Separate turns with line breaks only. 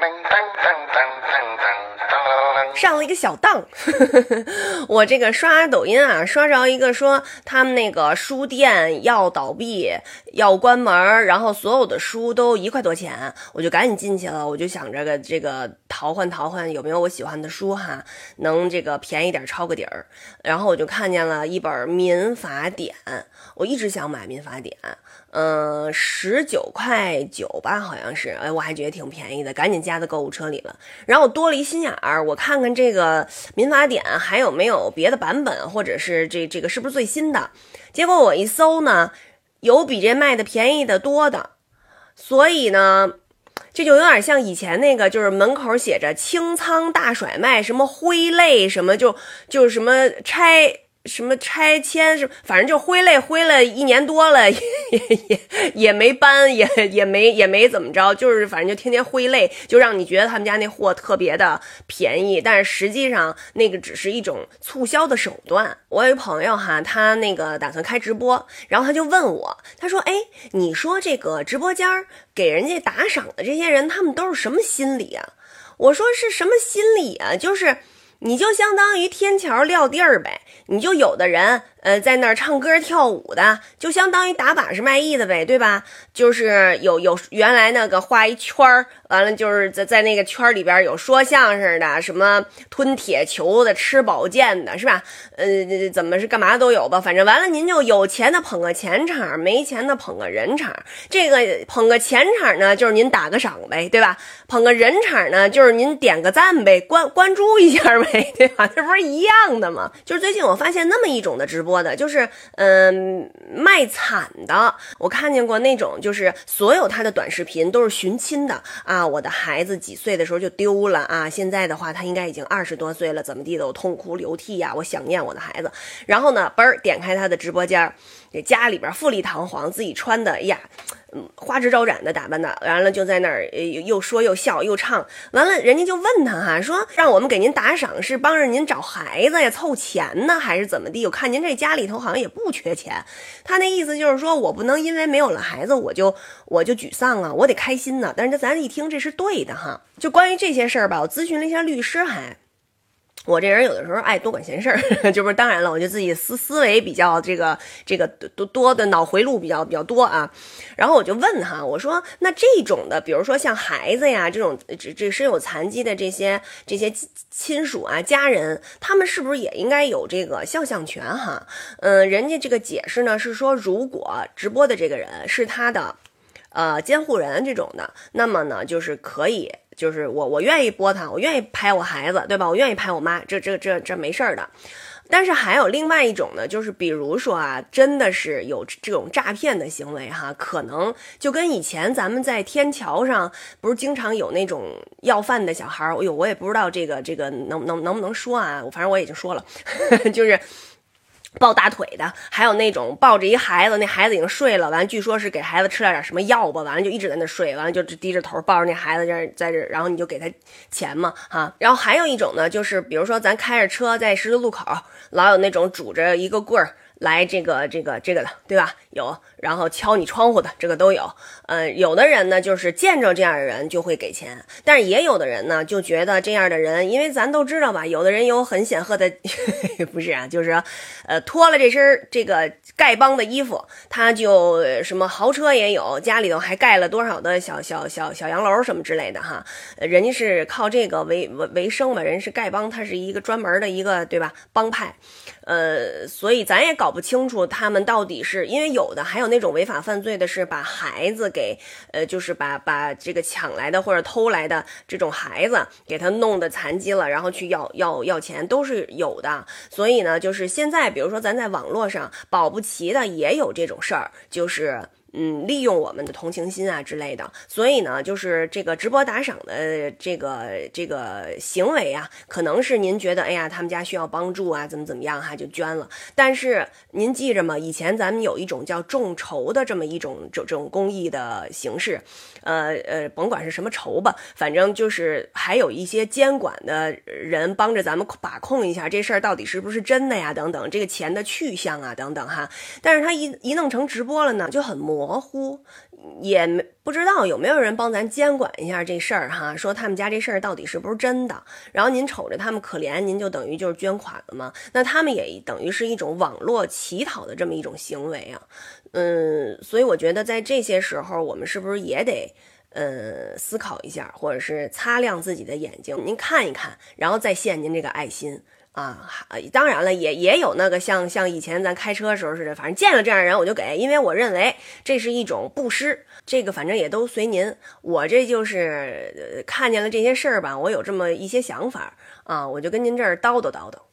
bang, bang, bang. 上了一个小当，我这个刷抖音啊，刷着一个说他们那个书店要倒闭，要关门，然后所有的书都一块多钱，我就赶紧进去了，我就想着个这个淘换淘换有没有我喜欢的书哈，能这个便宜点抄个底儿，然后我就看见了一本《民法典》，我一直想买《民法典》。嗯，十九块九吧，好像是，哎，我还觉得挺便宜的，赶紧加到购物车里了。然后我多了一心眼儿，我看看这个民法典还有没有别的版本，或者是这这个是不是最新的。结果我一搜呢，有比这卖的便宜的多的，所以呢，这就有点像以前那个，就是门口写着清仓大甩卖，什么挥泪，什么就就什么拆。什么拆迁什么，反正就挥泪挥了一年多了，也也也没搬，也也没也没怎么着，就是反正就天天挥泪，就让你觉得他们家那货特别的便宜，但是实际上那个只是一种促销的手段。我有一朋友哈，他那个打算开直播，然后他就问我，他说：“哎，你说这个直播间给人家打赏的这些人，他们都是什么心理啊？”我说：“是什么心理啊？就是。”你就相当于天桥撂地儿呗，你就有的人。呃，在那儿唱歌跳舞的，就相当于打把式卖艺的呗，对吧？就是有有原来那个画一圈儿，完了就是在在那个圈里边有说相声的，什么吞铁球的、吃宝剑的，是吧？呃，怎么是干嘛都有吧？反正完了，您就有钱的捧个钱场，没钱的捧个人场。这个捧个钱场呢，就是您打个赏呗，对吧？捧个人场呢，就是您点个赞呗，关关注一下呗，对吧？这不是一样的吗？就是最近我发现那么一种的直播。播的就是，嗯，卖惨的。我看见过那种，就是所有他的短视频都是寻亲的啊。我的孩子几岁的时候就丢了啊，现在的话他应该已经二十多岁了，怎么地的，我痛哭流涕呀，我想念我的孩子。然后呢，嘣儿点开他的直播间，这家里边富丽堂皇，自己穿的，哎呀。花枝招展的打扮的，完了就在那儿又说又笑又唱，完了人家就问他哈，说让我们给您打赏是帮着您找孩子呀，凑钱呢，还是怎么地？我看您这家里头好像也不缺钱，他那意思就是说我不能因为没有了孩子我就我就沮丧啊，我得开心呢。但是咱一听这是对的哈，就关于这些事儿吧，我咨询了一下律师还。我这人有的时候爱多管闲事儿，就是当然了，我就自己思思维比较这个这个多多的脑回路比较比较多啊。然后我就问哈，我说那这种的，比如说像孩子呀这种这这身有残疾的这些这些亲属啊家人，他们是不是也应该有这个肖像权哈？嗯，人家这个解释呢是说，如果直播的这个人是他的呃监护人这种的，那么呢就是可以。就是我，我愿意播他，我愿意拍我孩子，对吧？我愿意拍我妈，这这这这没事儿的。但是还有另外一种呢，就是比如说啊，真的是有这种诈骗的行为哈，可能就跟以前咱们在天桥上不是经常有那种要饭的小孩儿，哎呦，我也不知道这个这个能能能不能说啊，反正我已经说了，就是。抱大腿的，还有那种抱着一孩子，那孩子已经睡了，完据说是给孩子吃了点什么药吧，完了就一直在那睡，完了就低着头抱着那孩子在在这，然后你就给他钱嘛，哈。然后还有一种呢，就是比如说咱开着车在十字路口，老有那种拄着一个棍儿。来这个这个这个的，对吧？有，然后敲你窗户的，这个都有。呃，有的人呢，就是见着这样的人就会给钱，但是也有的人呢，就觉得这样的人，因为咱都知道吧，有的人有很显赫的，不是啊，就是呃，脱了这身这个丐帮的衣服，他就什么豪车也有，家里头还盖了多少的小小小小洋楼什么之类的哈。人家是靠这个为为为生嘛，人是丐帮，他是一个专门的一个对吧帮派。呃，所以咱也搞搞不清楚他们到底是因为有的，还有那种违法犯罪的，是把孩子给，呃，就是把把这个抢来的或者偷来的这种孩子给他弄得残疾了，然后去要要要钱，都是有的。所以呢，就是现在，比如说咱在网络上保不齐的也有这种事儿，就是。嗯，利用我们的同情心啊之类的，所以呢，就是这个直播打赏的这个这个行为啊，可能是您觉得，哎呀，他们家需要帮助啊，怎么怎么样哈，就捐了。但是您记着嘛，以前咱们有一种叫众筹的这么一种这这种公益的形式，呃呃，甭管是什么筹吧，反正就是还有一些监管的人帮着咱们把控一下这事儿到底是不是真的呀，等等，这个钱的去向啊，等等哈。但是他一一弄成直播了呢，就很模。模糊也不知道有没有人帮咱监管一下这事儿哈，说他们家这事儿到底是不是真的？然后您瞅着他们可怜，您就等于就是捐款了吗？那他们也等于是一种网络乞讨的这么一种行为啊。嗯，所以我觉得在这些时候，我们是不是也得呃思考一下，或者是擦亮自己的眼睛，您看一看，然后再献您这个爱心。啊，当然了，也也有那个像像以前咱开车时候似的，反正见了这样人我就给，因为我认为这是一种布施，这个反正也都随您。我这就是看见了这些事儿吧，我有这么一些想法啊，我就跟您这儿叨叨叨叨。